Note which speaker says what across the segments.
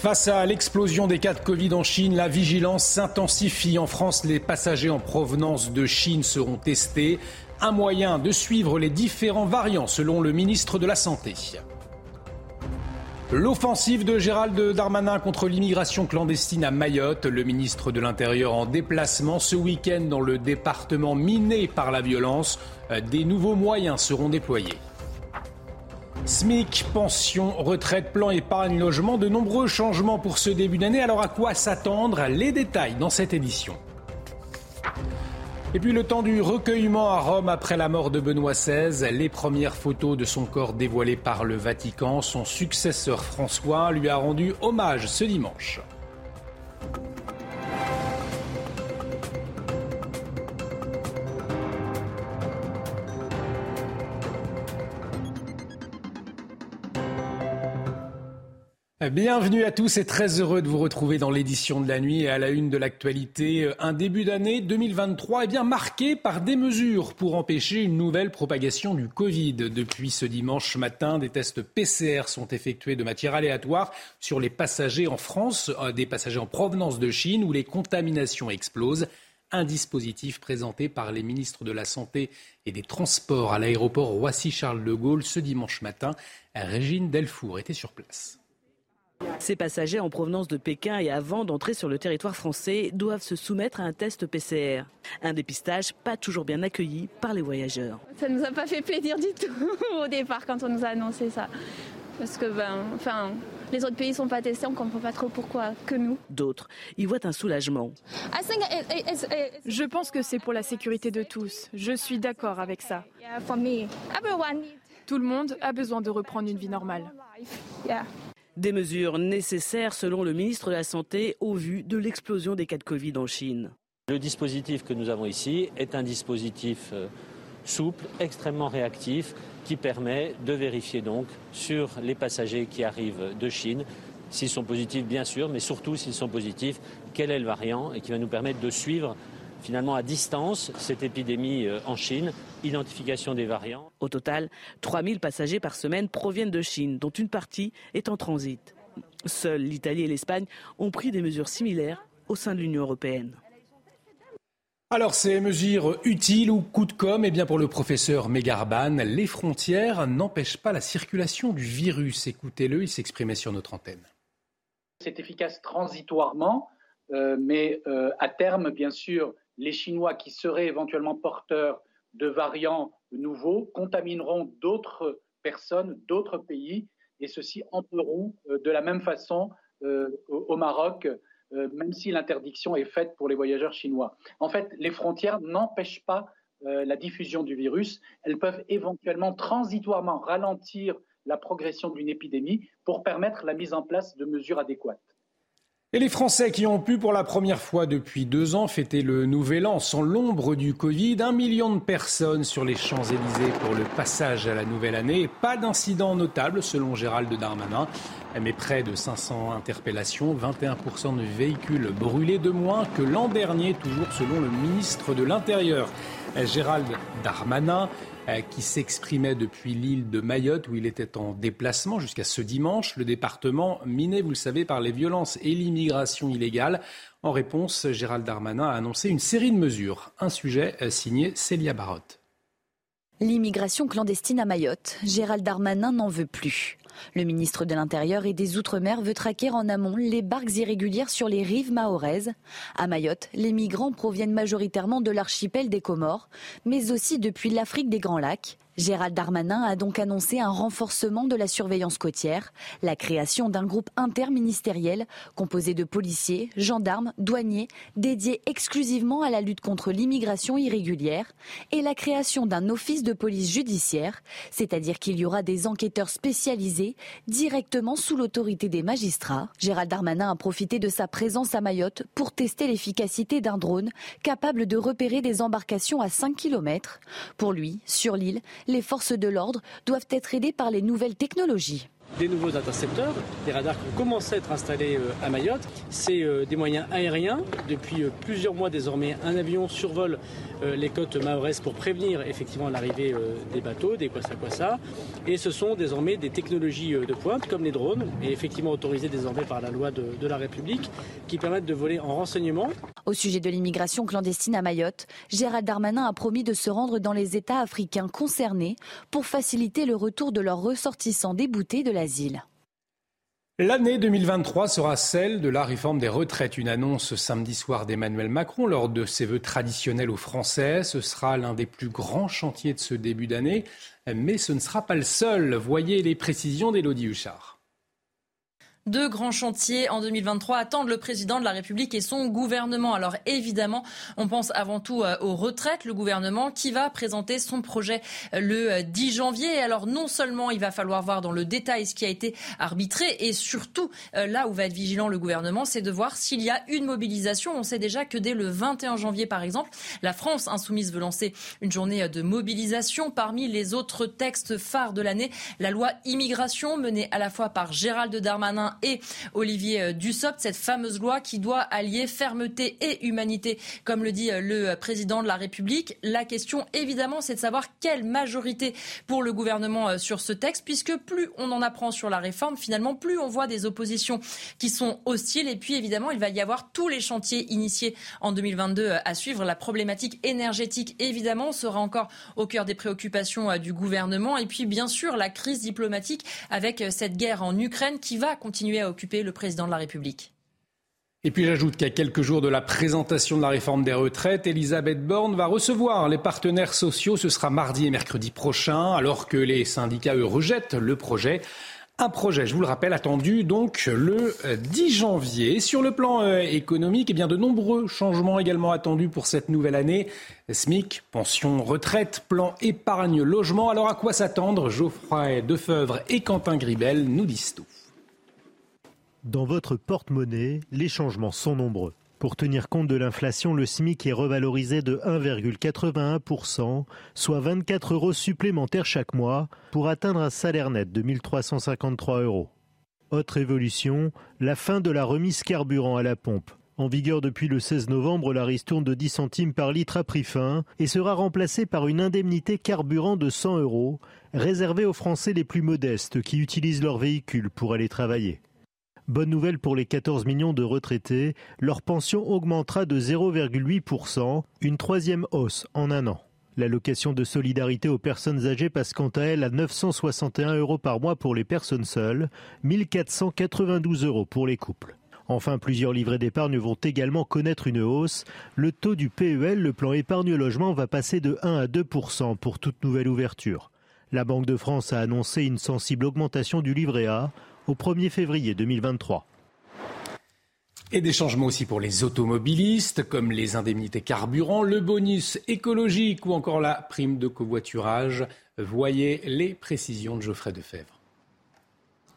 Speaker 1: Face à l'explosion des cas de Covid en Chine, la vigilance s'intensifie. En France, les passagers en provenance de Chine seront testés. Un moyen de suivre les différents variants, selon le ministre de la Santé. L'offensive de Gérald Darmanin contre l'immigration clandestine à Mayotte, le ministre de l'Intérieur en déplacement ce week-end dans le département miné par la violence, des nouveaux moyens seront déployés. SMIC, pension, retraite, plan épargne, logement, de nombreux changements pour ce début d'année. Alors à quoi s'attendre? Les détails dans cette édition. Et puis le temps du recueillement à Rome après la mort de Benoît XVI, les premières photos de son corps dévoilées par le Vatican, son successeur François lui a rendu hommage ce dimanche. Bienvenue à tous et très heureux de vous retrouver dans l'édition de la nuit et à la une de l'actualité. Un début d'année 2023 est bien marqué par des mesures pour empêcher une nouvelle propagation du Covid. Depuis ce dimanche matin, des tests PCR sont effectués de matière aléatoire sur les passagers en France, euh, des passagers en provenance de Chine où les contaminations explosent. Un dispositif présenté par les ministres de la Santé et des Transports à l'aéroport Roissy-Charles de Gaulle ce dimanche matin. Régine Delfour était sur place.
Speaker 2: Ces passagers en provenance de Pékin et avant d'entrer sur le territoire français doivent se soumettre à un test PCR. Un dépistage pas toujours bien accueilli par les voyageurs.
Speaker 3: Ça ne nous a pas fait plaisir du tout au départ quand on nous a annoncé ça. Parce que ben, enfin, les autres pays sont pas testés, on comprend pas trop pourquoi que nous.
Speaker 2: D'autres y voient un soulagement.
Speaker 4: Je pense que c'est pour la sécurité de tous. Je suis d'accord avec ça. Tout le monde a besoin de reprendre une vie normale.
Speaker 2: Des mesures nécessaires selon le ministre de la Santé au vu de l'explosion des cas de Covid en Chine.
Speaker 5: Le dispositif que nous avons ici est un dispositif euh, souple, extrêmement réactif, qui permet de vérifier donc sur les passagers qui arrivent de Chine, s'ils sont positifs bien sûr, mais surtout s'ils sont positifs, quel est le variant et qui va nous permettre de suivre finalement à distance cette épidémie euh, en Chine, identification des variants.
Speaker 2: Au total, 3000 passagers par semaine proviennent de Chine, dont une partie est en transit. Seuls l'Italie et l'Espagne ont pris des mesures similaires au sein de l'Union européenne.
Speaker 1: Alors, ces mesures utiles ou coup de com', eh bien pour le professeur Megarban, les frontières n'empêchent pas la circulation du virus. Écoutez-le, il s'exprimait sur notre antenne.
Speaker 6: C'est efficace transitoirement, euh, mais euh, à terme, bien sûr, les Chinois qui seraient éventuellement porteurs de variants nouveaux contamineront d'autres personnes, d'autres pays, et ceux-ci entreront euh, de la même façon euh, au Maroc, euh, même si l'interdiction est faite pour les voyageurs chinois. En fait, les frontières n'empêchent pas la diffusion du virus. Elles peuvent éventuellement transitoirement ralentir la progression d'une épidémie pour permettre la mise en place de mesures adéquates.
Speaker 1: Et les Français qui ont pu pour la première fois depuis deux ans fêter le Nouvel An sans l'ombre du Covid, un million de personnes sur les Champs-Élysées pour le passage à la nouvelle année. Pas d'incident notable selon Gérald Darmanin, mais près de 500 interpellations, 21% de véhicules brûlés de moins que l'an dernier, toujours selon le ministre de l'Intérieur. Gérald Darmanin qui s'exprimait depuis l'île de Mayotte où il était en déplacement jusqu'à ce dimanche. Le département miné, vous le savez, par les violences et l'immigration illégale. En réponse, Gérald Darmanin a annoncé une série de mesures. Un sujet euh, signé Célia Barotte.
Speaker 7: L'immigration clandestine à Mayotte, Gérald Darmanin n'en veut plus. Le ministre de l'Intérieur et des Outre-mer veut traquer en amont les barques irrégulières sur les rives mahoraises. À Mayotte, les migrants proviennent majoritairement de l'archipel des Comores, mais aussi depuis l'Afrique des Grands Lacs. Gérald Darmanin a donc annoncé un renforcement de la surveillance côtière, la création d'un groupe interministériel composé de policiers, gendarmes, douaniers, dédiés exclusivement à la lutte contre l'immigration irrégulière, et la création d'un office de police judiciaire, c'est-à-dire qu'il y aura des enquêteurs spécialisés directement sous l'autorité des magistrats. Gérald Darmanin a profité de sa présence à Mayotte pour tester l'efficacité d'un drone capable de repérer des embarcations à 5 km. Pour lui, sur l'île, les forces de l'ordre doivent être aidées par les nouvelles technologies.
Speaker 8: Des nouveaux intercepteurs, des radars qui ont commencé à être installés euh, à Mayotte. C'est euh, des moyens aériens. Depuis euh, plusieurs mois désormais, un avion survole les côtes mahoraises pour prévenir effectivement l'arrivée des bateaux, des kwasa-kwasa. Et ce sont désormais des technologies de pointe comme les drones, et effectivement autorisées désormais par la loi de, de la République, qui permettent de voler en renseignement.
Speaker 7: Au sujet de l'immigration clandestine à Mayotte, Gérald Darmanin a promis de se rendre dans les États africains concernés pour faciliter le retour de leurs ressortissants déboutés de
Speaker 1: L'année 2023 sera celle de la réforme des retraites. Une annonce samedi soir d'Emmanuel Macron lors de ses vœux traditionnels aux Français. Ce sera l'un des plus grands chantiers de ce début d'année. Mais ce ne sera pas le seul. Voyez les précisions d'Élodie Huchard.
Speaker 9: Deux grands chantiers en 2023 attendent le président de la République et son gouvernement. Alors évidemment, on pense avant tout euh, aux retraites. Le gouvernement qui va présenter son projet euh, le 10 euh, janvier. Alors non seulement il va falloir voir dans le détail ce qui a été arbitré et surtout là où va être vigilant le gouvernement, c'est de voir s'il y a une mobilisation. On sait déjà que dès le 21 janvier, par exemple, la France insoumise veut lancer une journée de mobilisation. Parmi les autres textes phares de l'année, la loi immigration menée à la fois par Gérald Darmanin et Olivier euh, Dussopt, cette fameuse loi qui doit allier fermeté et humanité, comme le dit euh, le président de la République. La question, évidemment, c'est de savoir quelle majorité pour le gouvernement euh, sur ce texte, puisque plus on en apprend sur la réforme, finalement, plus on voit des oppositions qui sont hostiles. Et puis, évidemment, il va y avoir tous les chantiers initiés en 2022 à suivre. La problématique énergétique, évidemment, sera encore au cœur des préoccupations du gouvernement. Et puis, bien sûr, la crise diplomatique avec cette guerre en Ukraine qui va continuer à occuper le président de la République.
Speaker 1: Et puis j'ajoute qu'à quelques jours de la présentation de la réforme des retraites, Elisabeth Borne va recevoir les partenaires sociaux. Ce sera mardi et mercredi prochain, alors que les syndicats, eux, rejettent le projet. Un projet, je vous le rappelle, attendu donc le 10 janvier. Sur le plan euh, économique, eh bien de nombreux changements également attendus pour cette nouvelle année. SMIC, pension, retraite, plan épargne, logement. Alors à quoi s'attendre? Geoffroy Defeuvre et Quentin Gribel nous disent tout.
Speaker 10: Dans votre porte-monnaie, les changements sont nombreux. Pour tenir compte de l'inflation, le SMIC est revalorisé de 1,81%, soit 24 euros supplémentaires chaque mois, pour atteindre un salaire net de 1353 euros. Autre évolution, la fin de la remise carburant à la pompe. En vigueur depuis le 16 novembre, la ristourne de 10 centimes par litre a pris fin et sera remplacée par une indemnité carburant de 100 euros, réservée aux Français les plus modestes qui utilisent leur véhicule pour aller travailler. Bonne nouvelle pour les 14 millions de retraités, leur pension augmentera de 0,8%, une troisième hausse en un an. L'allocation de solidarité aux personnes âgées passe quant à elle à 961 euros par mois pour les personnes seules, 1492 euros pour les couples. Enfin, plusieurs livrets d'épargne vont également connaître une hausse. Le taux du PEL, le plan épargne logement, va passer de 1 à 2% pour toute nouvelle ouverture. La Banque de France a annoncé une sensible augmentation du livret A au 1er février 2023.
Speaker 1: Et des changements aussi pour les automobilistes, comme les indemnités carburant, le bonus écologique ou encore la prime de covoiturage. Voyez les précisions de Geoffrey Defebvre.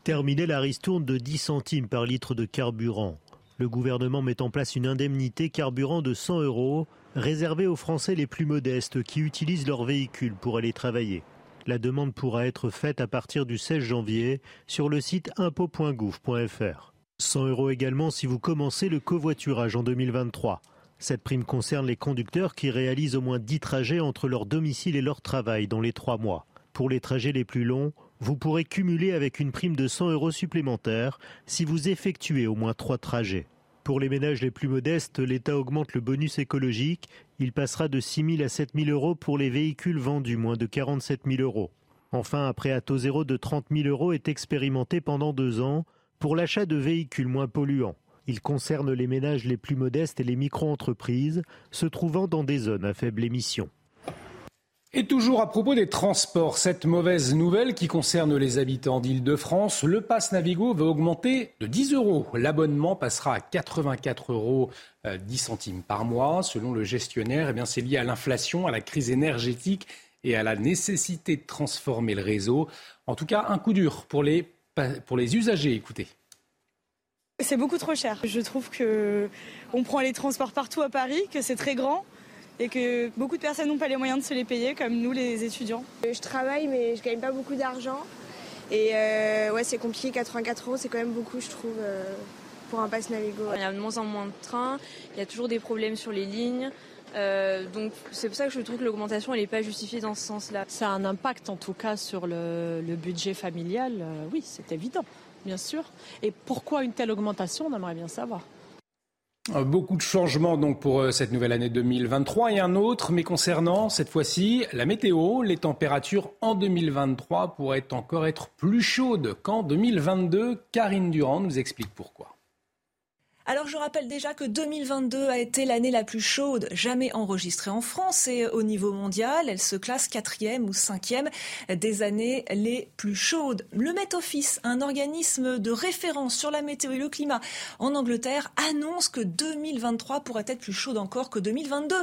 Speaker 10: Terminer la ristourne de 10 centimes par litre de carburant. Le gouvernement met en place une indemnité carburant de 100 euros réservée aux Français les plus modestes qui utilisent leur véhicule pour aller travailler. La demande pourra être faite à partir du 16 janvier sur le site impôt.gouv.fr. 100 euros également si vous commencez le covoiturage en 2023. Cette prime concerne les conducteurs qui réalisent au moins 10 trajets entre leur domicile et leur travail dans les 3 mois. Pour les trajets les plus longs, vous pourrez cumuler avec une prime de 100 euros supplémentaires si vous effectuez au moins 3 trajets. Pour les ménages les plus modestes, l'État augmente le bonus écologique. Il passera de 6 000 à 7 000 euros pour les véhicules vendus moins de 47 000 euros. Enfin, un prêt à taux zéro de 30 000 euros est expérimenté pendant deux ans pour l'achat de véhicules moins polluants. Il concerne les ménages les plus modestes et les micro-entreprises se trouvant dans des zones à faible émission.
Speaker 1: Et toujours à propos des transports, cette mauvaise nouvelle qui concerne les habitants d'Île-de-France, le pass Navigo va augmenter de 10 euros. L'abonnement passera à 84 euros 10 euh, centimes par mois. Selon le gestionnaire, eh c'est lié à l'inflation, à la crise énergétique et à la nécessité de transformer le réseau. En tout cas, un coup dur pour les, pour les usagers. Écoutez.
Speaker 11: C'est beaucoup trop cher. Je trouve que on prend les transports partout à Paris, que c'est très grand et que beaucoup de personnes n'ont pas les moyens de se les payer, comme nous les étudiants.
Speaker 12: Je travaille mais je gagne pas beaucoup d'argent Et ouais, c'est compliqué, 84 euros, c'est quand même beaucoup, je trouve, pour un pass Navigo.
Speaker 13: Il y a de moins en moins de trains, il y a toujours des problèmes sur les lignes. Euh, donc c'est pour ça que je trouve que l'augmentation n'est pas justifiée dans ce sens-là.
Speaker 14: Ça a un impact en tout cas sur le, budget familial, euh, oui c'est évident, bien sûr. Et pourquoi une telle augmentation, on aimerait bien savoir.
Speaker 1: Euh, beaucoup de changements donc pour cette nouvelle année 2023 et un autre, mais concernant cette fois-ci la météo, les températures en 2023 pourraient encore être plus chaudes qu'en 2022. Karine Durand nous explique pourquoi.
Speaker 15: Alors je rappelle déjà que 2022 a été l'année la plus chaude jamais enregistrée en France et au niveau mondial, elle se classe quatrième ou cinquième des années les plus chaudes. Le Met Office, un organisme de référence sur la météo et le climat en Angleterre, annonce que 2023 pourrait être plus chaude encore que 2022.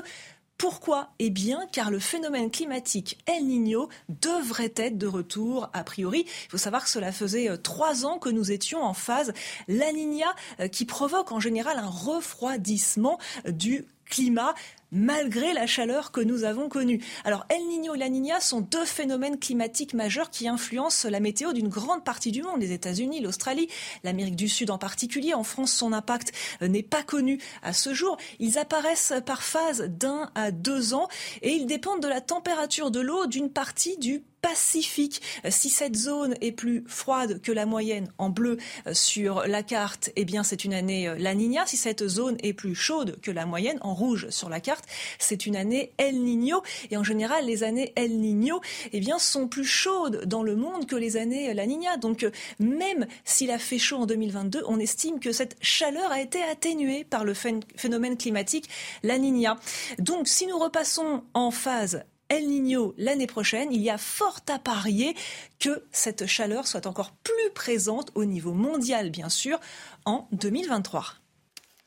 Speaker 15: Pourquoi Eh bien, car le phénomène climatique El Niño devrait être de retour a priori. Il faut savoir que cela faisait euh, trois ans que nous étions en phase La Niña, euh, qui provoque en général un refroidissement euh, du climat malgré la chaleur que nous avons connue. Alors El Niño et la Niña sont deux phénomènes climatiques majeurs qui influencent la météo d'une grande partie du monde, les États-Unis, l'Australie, l'Amérique du Sud en particulier. En France, son impact euh, n'est pas connu à ce jour. Ils apparaissent par phase d'un à deux ans et ils dépendent de la température de l'eau d'une partie du Pacifique. Si cette zone est plus froide que la moyenne en bleu euh, sur la carte, eh bien c'est une année euh, La Niña. Si cette zone est plus chaude que la moyenne en rouge sur la carte, c'est une année El Niño. Et en général, les années El Niño, eh bien sont plus chaudes dans le monde que les années La Niña. Donc même s'il a fait chaud en 2022, on estime que cette chaleur a été atténuée par le phénomène climatique La Niña. Donc si nous repassons en phase El Niño l'année prochaine, il y a fort à parier que cette chaleur soit encore plus présente au niveau mondial, bien sûr, en 2023.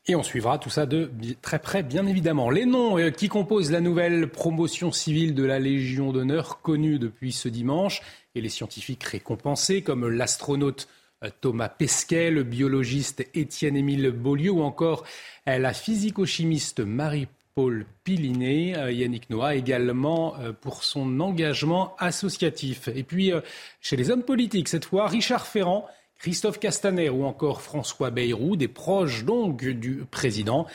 Speaker 1: Et on suivra tout ça de très près, bien évidemment. Les noms euh, qui composent la nouvelle promotion civile de la Légion d'honneur connue depuis ce dimanche et les scientifiques récompensés comme l'astronaute euh, Thomas Pesquet, le biologiste Étienne-Émile Beaulieu ou encore euh, la physico-chimiste Marie Paul Piliné, euh, Yannick Noah également euh, pour son engagement associatif. Et puis euh, chez les hommes politiques, cette fois, Richard Ferrand, Christophe Castaner ou encore François Bayrou, des proches donc du président.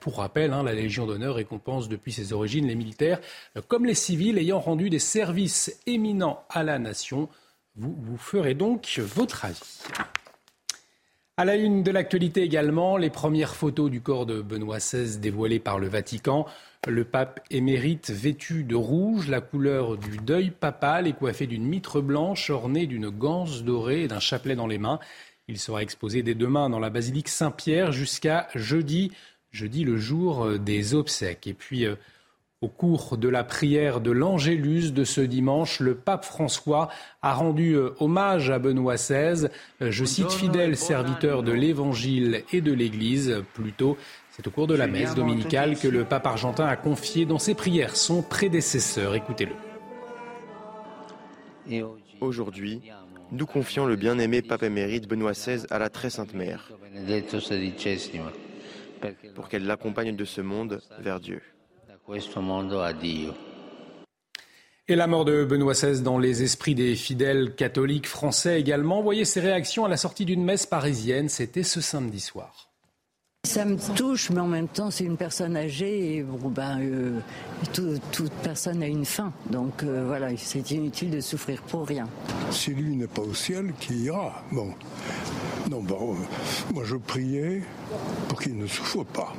Speaker 1: Pour rappel, hein, la Légion d'honneur récompense depuis ses origines les militaires comme les civils ayant rendu des services éminents à la nation. Vous, vous ferez donc votre avis. À la une de l'actualité également, les premières photos du corps de Benoît XVI dévoilées par le Vatican. Le pape émérite vêtu de rouge, la couleur du deuil papal et coiffé d'une mitre blanche ornée d'une ganse dorée et d'un chapelet dans les mains. Il sera exposé dès demain dans la basilique Saint-Pierre jusqu'à jeudi, jeudi le jour des obsèques. Et puis, euh, au cours de la prière de l'Angélus de ce dimanche, le pape François a rendu euh, hommage à Benoît XVI. Euh, je cite fidèle serviteur de l'Évangile et de l'Église. Plutôt, c'est au cours de la messe dominicale que le pape argentin a confié dans ses prières son prédécesseur. Écoutez-le.
Speaker 16: Aujourd'hui, nous confions le bien-aimé pape émérite Benoît XVI à la très sainte mère pour qu'elle l'accompagne de ce monde vers Dieu.
Speaker 1: Et la mort de Benoît XVI dans les esprits des fidèles catholiques français également. Voyez ses réactions à la sortie d'une messe parisienne. C'était ce samedi soir.
Speaker 17: Ça me touche, mais en même temps, c'est une personne âgée et bon, ben, euh, toute personne a une fin. Donc euh, voilà, c'est inutile de souffrir pour rien.
Speaker 18: Si lui n'est pas au ciel, qui ira? Bon. Non, bon, euh, moi je priais pour qu'il ne souffre pas.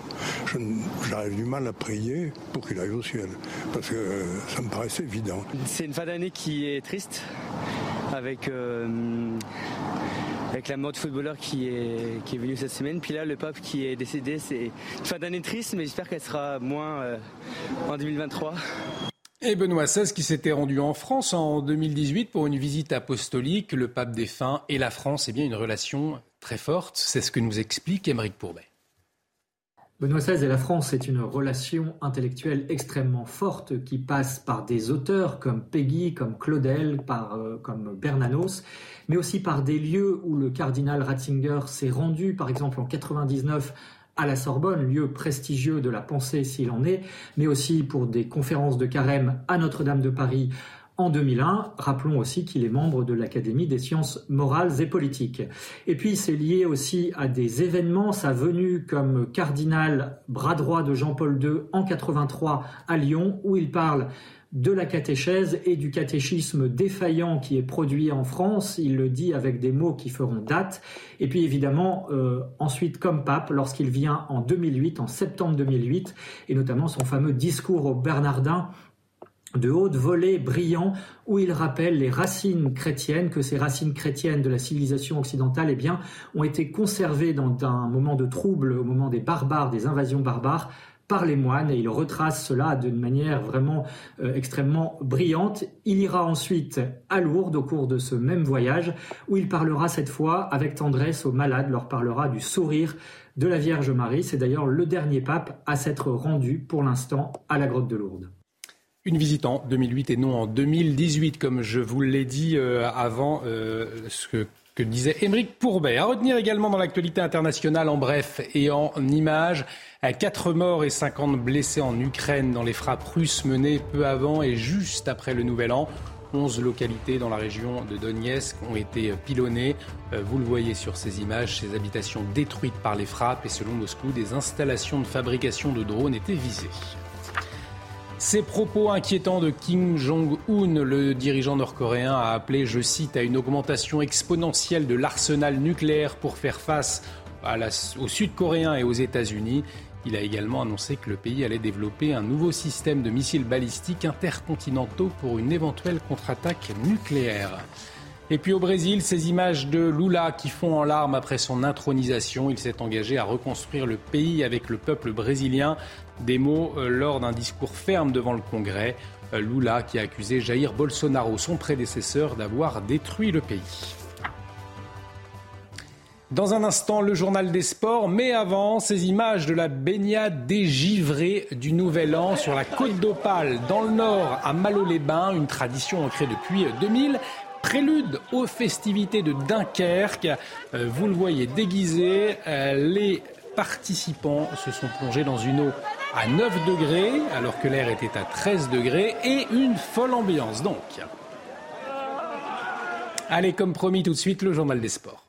Speaker 18: J'arrive du mal à prier pour qu'il aille au ciel, parce que ça me paraissait évident.
Speaker 19: C'est une fin d'année qui est triste, avec avec la mort de footballeur qui est, qui est venu cette semaine. Puis là, le pape qui est décédé, c'est une fin d'année triste, mais j'espère qu'elle sera moins euh, en 2023.
Speaker 1: Et Benoît XVI qui s'était rendu en France en 2018 pour une visite apostolique, le pape défunt et la France, eh bien une relation très forte. C'est ce que nous explique Émeric Pourbet.
Speaker 20: Benoît XVI et la France, c'est une relation intellectuelle extrêmement forte qui passe par des auteurs comme Peggy, comme Claudel, euh, comme Bernanos, mais aussi par des lieux où le cardinal Ratzinger s'est rendu, par exemple en 99 à la Sorbonne, lieu prestigieux de la pensée s'il en est, mais aussi pour des conférences de carême à Notre-Dame de Paris en 2001. Rappelons aussi qu'il est membre de l'Académie des sciences morales et politiques. Et puis c'est lié aussi à des événements, sa venue comme cardinal bras droit de Jean-Paul II en 83 à Lyon, où il parle de la catéchèse et du catéchisme défaillant qui est produit en France. Il le dit avec des mots qui feront date. Et puis évidemment, euh, ensuite comme pape, lorsqu'il vient en 2008, en septembre 2008, et notamment son fameux discours au Bernardin de haute volée brillant où il rappelle les racines chrétiennes, que ces racines chrétiennes de la civilisation occidentale eh bien, ont été conservées dans un moment de trouble, au moment des barbares, des invasions barbares, par les moines et il retrace cela d'une manière vraiment euh, extrêmement brillante. Il ira ensuite à Lourdes au cours de ce même voyage où il parlera cette fois avec tendresse aux malades, leur parlera du sourire de la Vierge Marie. C'est d'ailleurs le dernier pape à s'être rendu pour l'instant à la grotte de Lourdes.
Speaker 1: Une visite en 2008 et non en 2018, comme je vous l'ai dit euh, avant, euh, ce que disait Émeric Pourbet. À retenir également dans l'actualité internationale en bref et en images, 4 morts et 50 blessés en Ukraine dans les frappes russes menées peu avant et juste après le Nouvel An. 11 localités dans la région de Donetsk ont été pilonnées. Euh, vous le voyez sur ces images, ces habitations détruites par les frappes et selon Moscou, des installations de fabrication de drones étaient visées. Ces propos inquiétants de Kim Jong-un, le dirigeant nord-coréen, a appelé, je cite, à une augmentation exponentielle de l'arsenal nucléaire pour faire face aux Sud-Coréens et aux États-Unis. Il a également annoncé que le pays allait développer un nouveau système de missiles balistiques intercontinentaux pour une éventuelle contre-attaque nucléaire. Et puis au Brésil, ces images de Lula qui font en larmes après son intronisation. Il s'est engagé à reconstruire le pays avec le peuple brésilien des mots euh, lors d'un discours ferme devant le Congrès. Euh, Lula qui a accusé Jair Bolsonaro, son prédécesseur, d'avoir détruit le pays. Dans un instant, le journal des sports, mais avant, ces images de la baignade dégivrée du Nouvel An sur la côte d'Opale, dans le nord, à Malo-les-Bains, une tradition ancrée depuis 2000. Prélude aux festivités de Dunkerque. Euh, vous le voyez déguisé, les participants se sont plongés dans une eau à 9 degrés alors que l'air était à 13 degrés et une folle ambiance donc. Allez, comme promis tout de suite, le journal des sports.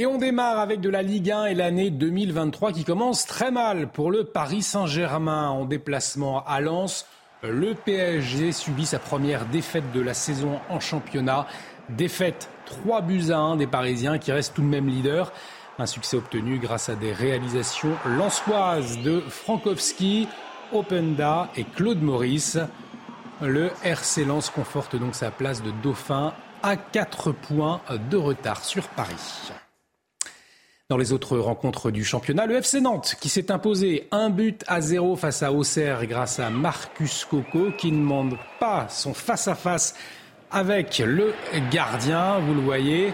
Speaker 1: Et on démarre avec de la Ligue 1 et l'année 2023 qui commence très mal pour le Paris Saint-Germain en déplacement à Lens. Le PSG subit sa première défaite de la saison en championnat. Défaite 3 buts à 1 des Parisiens qui restent tout de même leaders. Un succès obtenu grâce à des réalisations lançoises de Frankowski, Openda et Claude Maurice. Le RC Lens conforte donc sa place de dauphin à 4 points de retard sur Paris. Dans les autres rencontres du championnat, le FC Nantes qui s'est imposé un but à zéro face à Auxerre grâce à Marcus Coco qui ne demande pas son face-à-face avec le gardien, vous le voyez.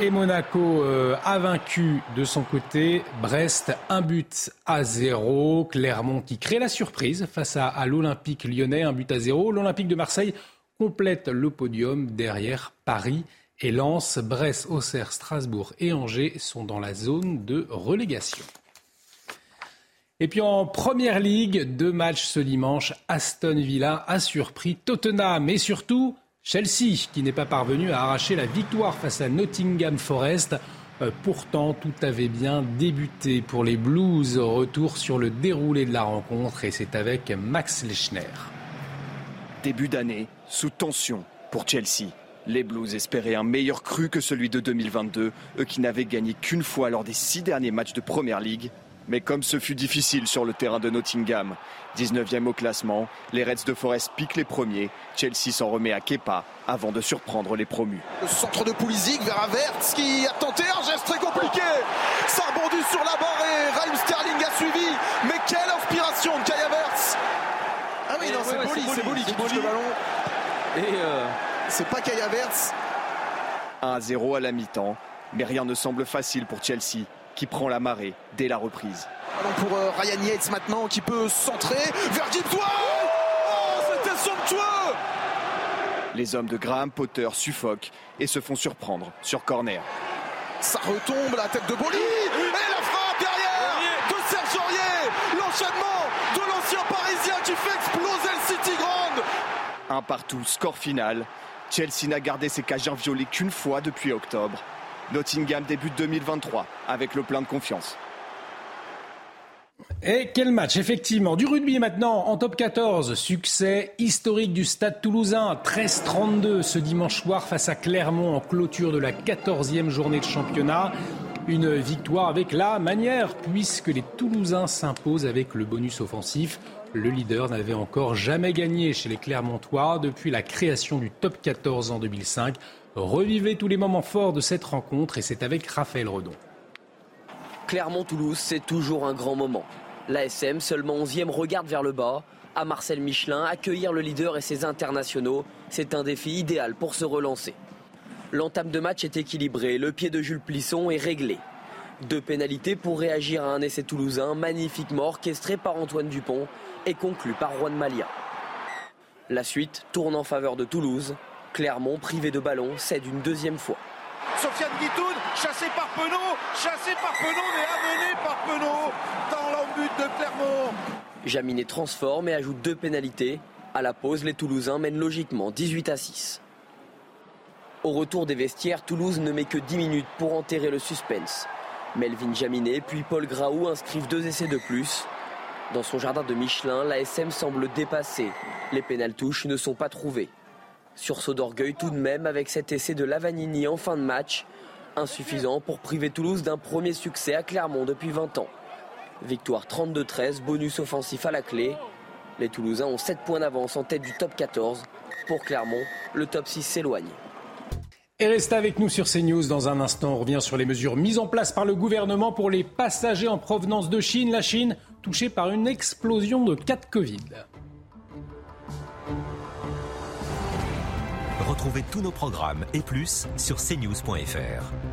Speaker 1: Et Monaco euh, a vaincu de son côté Brest, un but à zéro. Clermont qui crée la surprise face à, l'Olympique lyonnais, un but à zéro. L'Olympique de Marseille complète le podium derrière Paris et Lens. Brest, Auxerre, Strasbourg et Angers sont dans la zone de relégation. Et puis en première ligue, deux matchs ce dimanche. Aston Villa a surpris Tottenham et surtout Chelsea, qui n'est pas parvenu à arracher la victoire face à Nottingham Forest. Euh, pourtant, tout avait bien débuté pour les Blues. Retour sur le déroulé de la rencontre et c'est avec Max Lechner.
Speaker 21: Début d'année, sous tension pour Chelsea. Les Blues espéraient un meilleur cru que celui de 2022, eux qui n'avaient gagné qu'une fois lors des six derniers matchs de Première Ligue. Mais comme ce fut difficile sur le terrain de Nottingham, 19e au classement, les Reds de Forest piquent les premiers. Chelsea s'en remet à Kepa avant de surprendre les promus.
Speaker 22: Le centre de Pulisic vers Avertz qui a tenté un geste très compliqué. Ça rebondit sur la barre et Raheem Sterling a suivi. Mais quelle inspiration de Kai Ah oui, non, c'est Boli, c'est Boli qui touche le ballon. Et euh, c'est pas Kai Havertz.
Speaker 21: 1-0 à la mi-temps, mais rien ne semble facile pour Chelsea qui prend la marée dès la reprise.
Speaker 22: Pour euh, Ryan Yates maintenant qui peut centrer vers Gibbs. Oh, c'était somptueux
Speaker 21: Les hommes de Graham Potter suffoquent et se font surprendre sur corner.
Speaker 22: Ça retombe la tête de Boli et la frappe derrière de Serge Aurier. L'enchaînement de l'ancien parisien qui fait exploser le City Ground.
Speaker 21: Un Un partout, score final. Chelsea n'a gardé ses cages inviolées qu'une fois depuis octobre. Nottingham débute 2023 avec le plein de confiance.
Speaker 1: Et quel match, effectivement. Du rugby maintenant, en top 14. Succès historique du stade toulousain. 13-32 ce dimanche soir face à Clermont en clôture de la 14e journée de championnat. Une victoire avec la manière, puisque les Toulousains s'imposent avec le bonus offensif. Le leader n'avait encore jamais gagné chez les Clermontois depuis la création du top 14 en 2005. Revivez tous les moments forts de cette rencontre et c'est avec Raphaël Redon.
Speaker 23: Clermont-Toulouse, c'est toujours un grand moment. L'ASM, seulement 11e, regarde vers le bas. À Marcel Michelin, accueillir le leader et ses internationaux, c'est un défi idéal pour se relancer. L'entame de match est équilibrée, le pied de Jules Plisson est réglé. Deux pénalités pour réagir à un essai toulousain magnifiquement orchestré par Antoine Dupont et conclu par Juan Malia. La suite tourne en faveur de Toulouse. Clermont, privé de ballon, cède une deuxième fois.
Speaker 22: Sofiane Guitoun, chassé par Penaud, chassé par Penaud, mais amené par Penaud dans l'embut de Clermont.
Speaker 23: Jaminet transforme et ajoute deux pénalités. À la pause, les Toulousains mènent logiquement 18 à 6. Au retour des vestiaires, Toulouse ne met que 10 minutes pour enterrer le suspense. Melvin Jaminet puis Paul Graou inscrivent deux essais de plus. Dans son jardin de Michelin, la SM semble dépassée. Les pénales touches ne sont pas trouvées. Sursaut d'orgueil tout de même avec cet essai de Lavanini en fin de match. Insuffisant pour priver Toulouse d'un premier succès à Clermont depuis 20 ans. Victoire 32-13, bonus offensif à la clé. Les Toulousains ont 7 points d'avance en tête du top 14. Pour Clermont, le top 6 s'éloigne.
Speaker 1: Et restez avec nous sur CNews. Dans un instant, on revient sur les mesures mises en place par le gouvernement pour les passagers en provenance de Chine. La Chine touchée par une explosion de cas de Covid.
Speaker 24: Retrouvez tous nos programmes et plus sur cnews.fr.